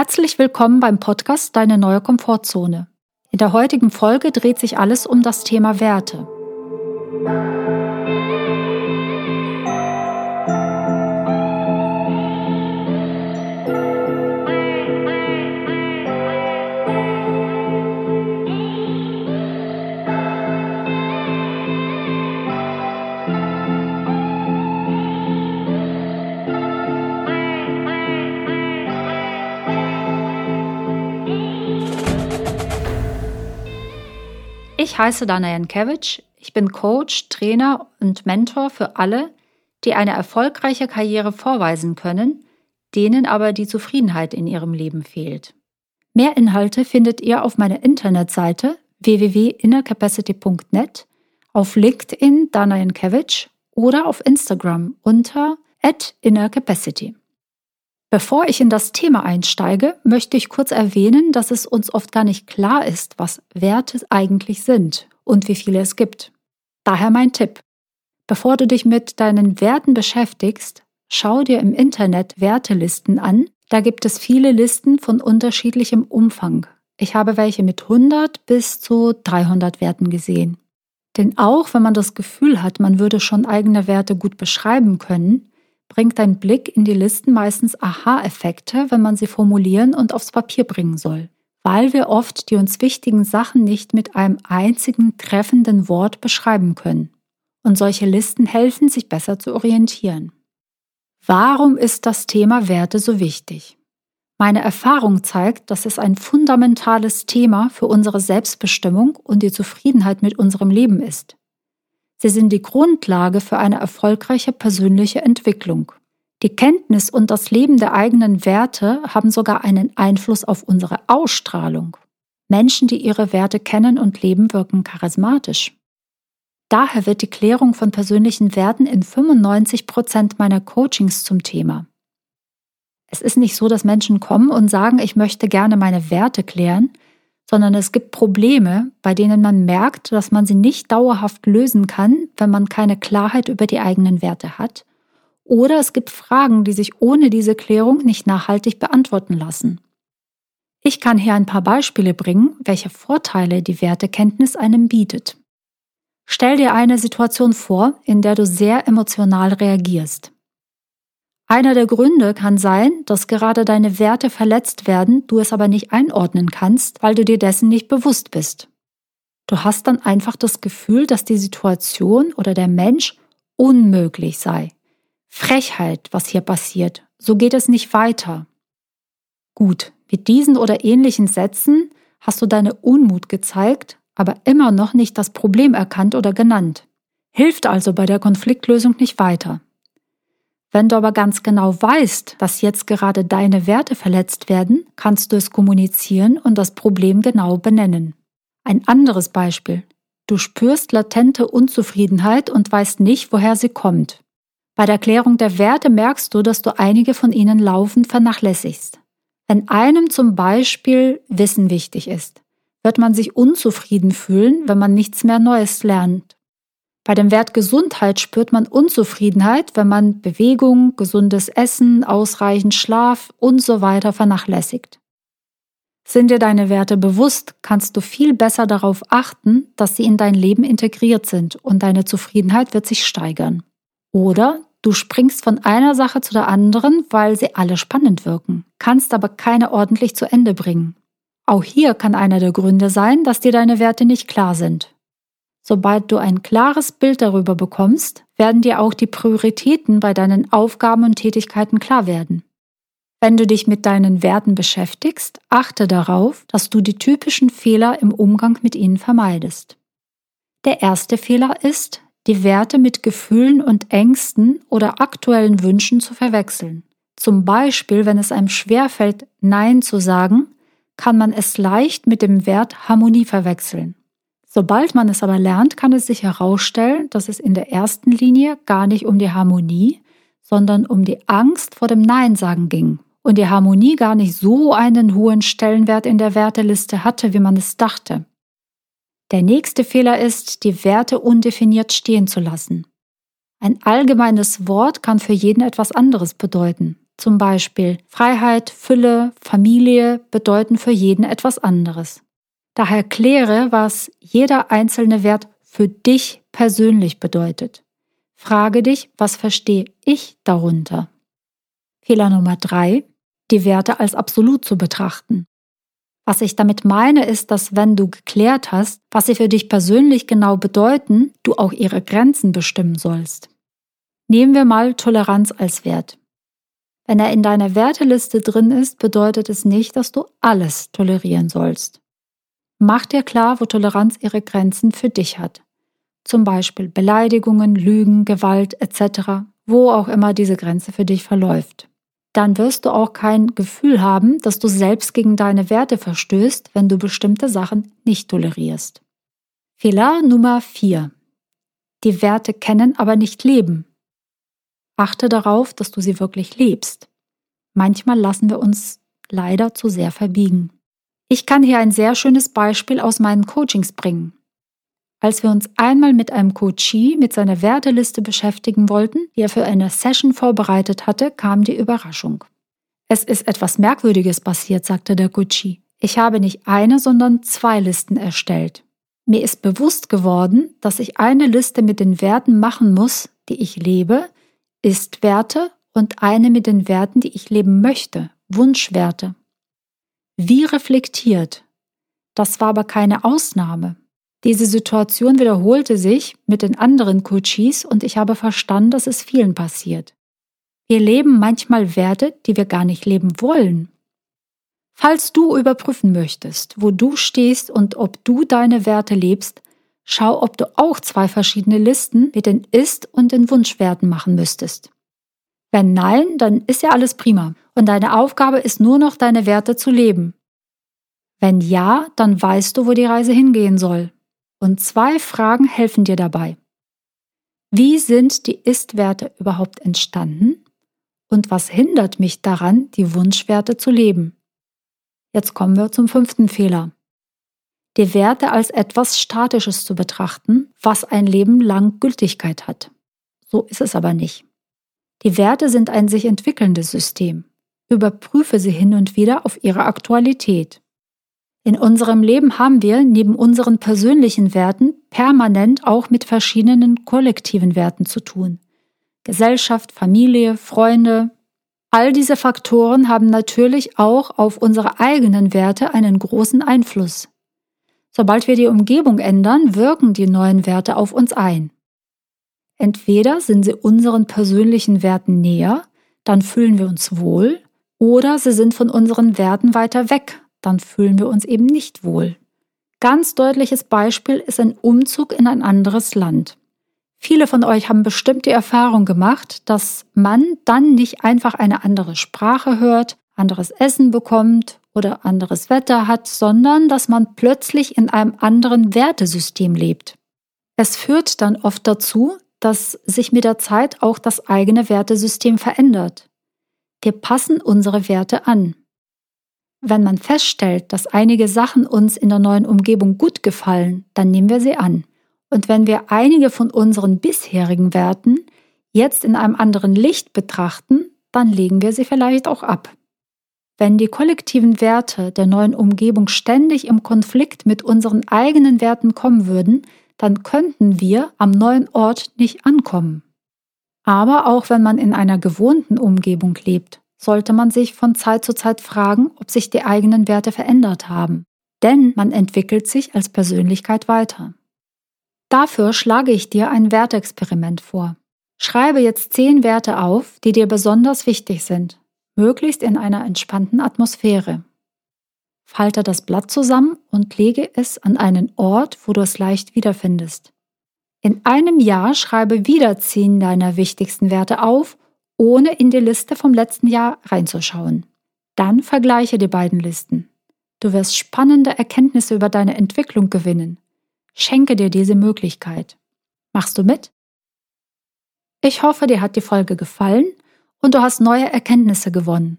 Herzlich willkommen beim Podcast Deine neue Komfortzone. In der heutigen Folge dreht sich alles um das Thema Werte. Heiße Dana Jankewitsch. Ich bin Coach, Trainer und Mentor für alle, die eine erfolgreiche Karriere vorweisen können, denen aber die Zufriedenheit in ihrem Leben fehlt. Mehr Inhalte findet ihr auf meiner Internetseite www.innercapacity.net, auf LinkedIn Dana Jankewitsch oder auf Instagram unter @innercapacity. Bevor ich in das Thema einsteige, möchte ich kurz erwähnen, dass es uns oft gar nicht klar ist, was Werte eigentlich sind und wie viele es gibt. Daher mein Tipp. Bevor du dich mit deinen Werten beschäftigst, schau dir im Internet Wertelisten an. Da gibt es viele Listen von unterschiedlichem Umfang. Ich habe welche mit 100 bis zu 300 Werten gesehen. Denn auch wenn man das Gefühl hat, man würde schon eigene Werte gut beschreiben können, bringt dein Blick in die Listen meistens Aha-Effekte, wenn man sie formulieren und aufs Papier bringen soll, weil wir oft die uns wichtigen Sachen nicht mit einem einzigen treffenden Wort beschreiben können. Und solche Listen helfen, sich besser zu orientieren. Warum ist das Thema Werte so wichtig? Meine Erfahrung zeigt, dass es ein fundamentales Thema für unsere Selbstbestimmung und die Zufriedenheit mit unserem Leben ist. Sie sind die Grundlage für eine erfolgreiche persönliche Entwicklung. Die Kenntnis und das Leben der eigenen Werte haben sogar einen Einfluss auf unsere Ausstrahlung. Menschen, die ihre Werte kennen und leben, wirken charismatisch. Daher wird die Klärung von persönlichen Werten in 95 Prozent meiner Coachings zum Thema. Es ist nicht so, dass Menschen kommen und sagen, ich möchte gerne meine Werte klären, sondern es gibt Probleme, bei denen man merkt, dass man sie nicht dauerhaft lösen kann, wenn man keine Klarheit über die eigenen Werte hat. Oder es gibt Fragen, die sich ohne diese Klärung nicht nachhaltig beantworten lassen. Ich kann hier ein paar Beispiele bringen, welche Vorteile die Wertekenntnis einem bietet. Stell dir eine Situation vor, in der du sehr emotional reagierst. Einer der Gründe kann sein, dass gerade deine Werte verletzt werden, du es aber nicht einordnen kannst, weil du dir dessen nicht bewusst bist. Du hast dann einfach das Gefühl, dass die Situation oder der Mensch unmöglich sei. Frechheit, was hier passiert. So geht es nicht weiter. Gut, mit diesen oder ähnlichen Sätzen hast du deine Unmut gezeigt, aber immer noch nicht das Problem erkannt oder genannt. Hilft also bei der Konfliktlösung nicht weiter. Wenn du aber ganz genau weißt, dass jetzt gerade deine Werte verletzt werden, kannst du es kommunizieren und das Problem genau benennen. Ein anderes Beispiel. Du spürst latente Unzufriedenheit und weißt nicht, woher sie kommt. Bei der Klärung der Werte merkst du, dass du einige von ihnen laufend vernachlässigst. Wenn einem zum Beispiel Wissen wichtig ist, wird man sich unzufrieden fühlen, wenn man nichts mehr Neues lernt. Bei dem Wert Gesundheit spürt man Unzufriedenheit, wenn man Bewegung, gesundes Essen, ausreichend Schlaf und so weiter vernachlässigt. Sind dir deine Werte bewusst, kannst du viel besser darauf achten, dass sie in dein Leben integriert sind und deine Zufriedenheit wird sich steigern. Oder du springst von einer Sache zu der anderen, weil sie alle spannend wirken, kannst aber keine ordentlich zu Ende bringen. Auch hier kann einer der Gründe sein, dass dir deine Werte nicht klar sind. Sobald du ein klares Bild darüber bekommst, werden dir auch die Prioritäten bei deinen Aufgaben und Tätigkeiten klar werden. Wenn du dich mit deinen Werten beschäftigst, achte darauf, dass du die typischen Fehler im Umgang mit ihnen vermeidest. Der erste Fehler ist, die Werte mit Gefühlen und Ängsten oder aktuellen Wünschen zu verwechseln. Zum Beispiel, wenn es einem schwerfällt, Nein zu sagen, kann man es leicht mit dem Wert Harmonie verwechseln. Sobald man es aber lernt, kann es sich herausstellen, dass es in der ersten Linie gar nicht um die Harmonie, sondern um die Angst vor dem Nein-Sagen ging und die Harmonie gar nicht so einen hohen Stellenwert in der Werteliste hatte, wie man es dachte. Der nächste Fehler ist, die Werte undefiniert stehen zu lassen. Ein allgemeines Wort kann für jeden etwas anderes bedeuten. Zum Beispiel Freiheit, Fülle, Familie bedeuten für jeden etwas anderes. Daher kläre, was jeder einzelne Wert für dich persönlich bedeutet. Frage dich, was verstehe ich darunter? Fehler Nummer drei, die Werte als absolut zu betrachten. Was ich damit meine, ist, dass wenn du geklärt hast, was sie für dich persönlich genau bedeuten, du auch ihre Grenzen bestimmen sollst. Nehmen wir mal Toleranz als Wert. Wenn er in deiner Werteliste drin ist, bedeutet es nicht, dass du alles tolerieren sollst. Mach dir klar, wo Toleranz ihre Grenzen für dich hat. Zum Beispiel Beleidigungen, Lügen, Gewalt etc., wo auch immer diese Grenze für dich verläuft. Dann wirst du auch kein Gefühl haben, dass du selbst gegen deine Werte verstößt, wenn du bestimmte Sachen nicht tolerierst. Fehler Nummer 4. Die Werte kennen, aber nicht leben. Achte darauf, dass du sie wirklich lebst. Manchmal lassen wir uns leider zu sehr verbiegen. Ich kann hier ein sehr schönes Beispiel aus meinen Coachings bringen. Als wir uns einmal mit einem Coachee mit seiner Werteliste beschäftigen wollten, die er für eine Session vorbereitet hatte, kam die Überraschung. Es ist etwas Merkwürdiges passiert, sagte der Coachee. Ich habe nicht eine, sondern zwei Listen erstellt. Mir ist bewusst geworden, dass ich eine Liste mit den Werten machen muss, die ich lebe, ist-Werte und eine mit den Werten, die ich leben möchte, Wunschwerte. Wie reflektiert. Das war aber keine Ausnahme. Diese Situation wiederholte sich mit den anderen Coaches und ich habe verstanden, dass es vielen passiert. Wir leben manchmal Werte, die wir gar nicht leben wollen. Falls du überprüfen möchtest, wo du stehst und ob du deine Werte lebst, Schau, ob du auch zwei verschiedene Listen mit den Ist- und den Wunschwerten machen müsstest. Wenn nein, dann ist ja alles prima und deine Aufgabe ist nur noch deine Werte zu leben. Wenn ja, dann weißt du, wo die Reise hingehen soll. Und zwei Fragen helfen dir dabei. Wie sind die Ist-Werte überhaupt entstanden? Und was hindert mich daran, die Wunschwerte zu leben? Jetzt kommen wir zum fünften Fehler die Werte als etwas Statisches zu betrachten, was ein Leben lang Gültigkeit hat. So ist es aber nicht. Die Werte sind ein sich entwickelndes System. Überprüfe sie hin und wieder auf ihre Aktualität. In unserem Leben haben wir neben unseren persönlichen Werten permanent auch mit verschiedenen kollektiven Werten zu tun. Gesellschaft, Familie, Freunde. All diese Faktoren haben natürlich auch auf unsere eigenen Werte einen großen Einfluss. Sobald wir die Umgebung ändern, wirken die neuen Werte auf uns ein. Entweder sind sie unseren persönlichen Werten näher, dann fühlen wir uns wohl, oder sie sind von unseren Werten weiter weg, dann fühlen wir uns eben nicht wohl. Ganz deutliches Beispiel ist ein Umzug in ein anderes Land. Viele von euch haben bestimmt die Erfahrung gemacht, dass man dann nicht einfach eine andere Sprache hört, anderes Essen bekommt oder anderes Wetter hat, sondern dass man plötzlich in einem anderen Wertesystem lebt. Es führt dann oft dazu, dass sich mit der Zeit auch das eigene Wertesystem verändert. Wir passen unsere Werte an. Wenn man feststellt, dass einige Sachen uns in der neuen Umgebung gut gefallen, dann nehmen wir sie an. Und wenn wir einige von unseren bisherigen Werten jetzt in einem anderen Licht betrachten, dann legen wir sie vielleicht auch ab. Wenn die kollektiven Werte der neuen Umgebung ständig im Konflikt mit unseren eigenen Werten kommen würden, dann könnten wir am neuen Ort nicht ankommen. Aber auch wenn man in einer gewohnten Umgebung lebt, sollte man sich von Zeit zu Zeit fragen, ob sich die eigenen Werte verändert haben. Denn man entwickelt sich als Persönlichkeit weiter. Dafür schlage ich dir ein Wertexperiment vor. Schreibe jetzt zehn Werte auf, die dir besonders wichtig sind möglichst in einer entspannten Atmosphäre. Falte das Blatt zusammen und lege es an einen Ort, wo du es leicht wiederfindest. In einem Jahr schreibe wieder zehn deiner wichtigsten Werte auf, ohne in die Liste vom letzten Jahr reinzuschauen. Dann vergleiche die beiden Listen. Du wirst spannende Erkenntnisse über deine Entwicklung gewinnen. Schenke dir diese Möglichkeit. Machst du mit? Ich hoffe, dir hat die Folge gefallen und du hast neue Erkenntnisse gewonnen.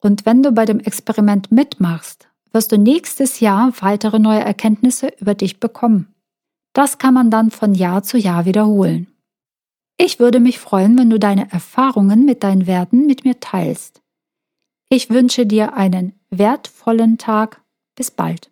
Und wenn du bei dem Experiment mitmachst, wirst du nächstes Jahr weitere neue Erkenntnisse über dich bekommen. Das kann man dann von Jahr zu Jahr wiederholen. Ich würde mich freuen, wenn du deine Erfahrungen mit deinen Werten mit mir teilst. Ich wünsche dir einen wertvollen Tag. Bis bald.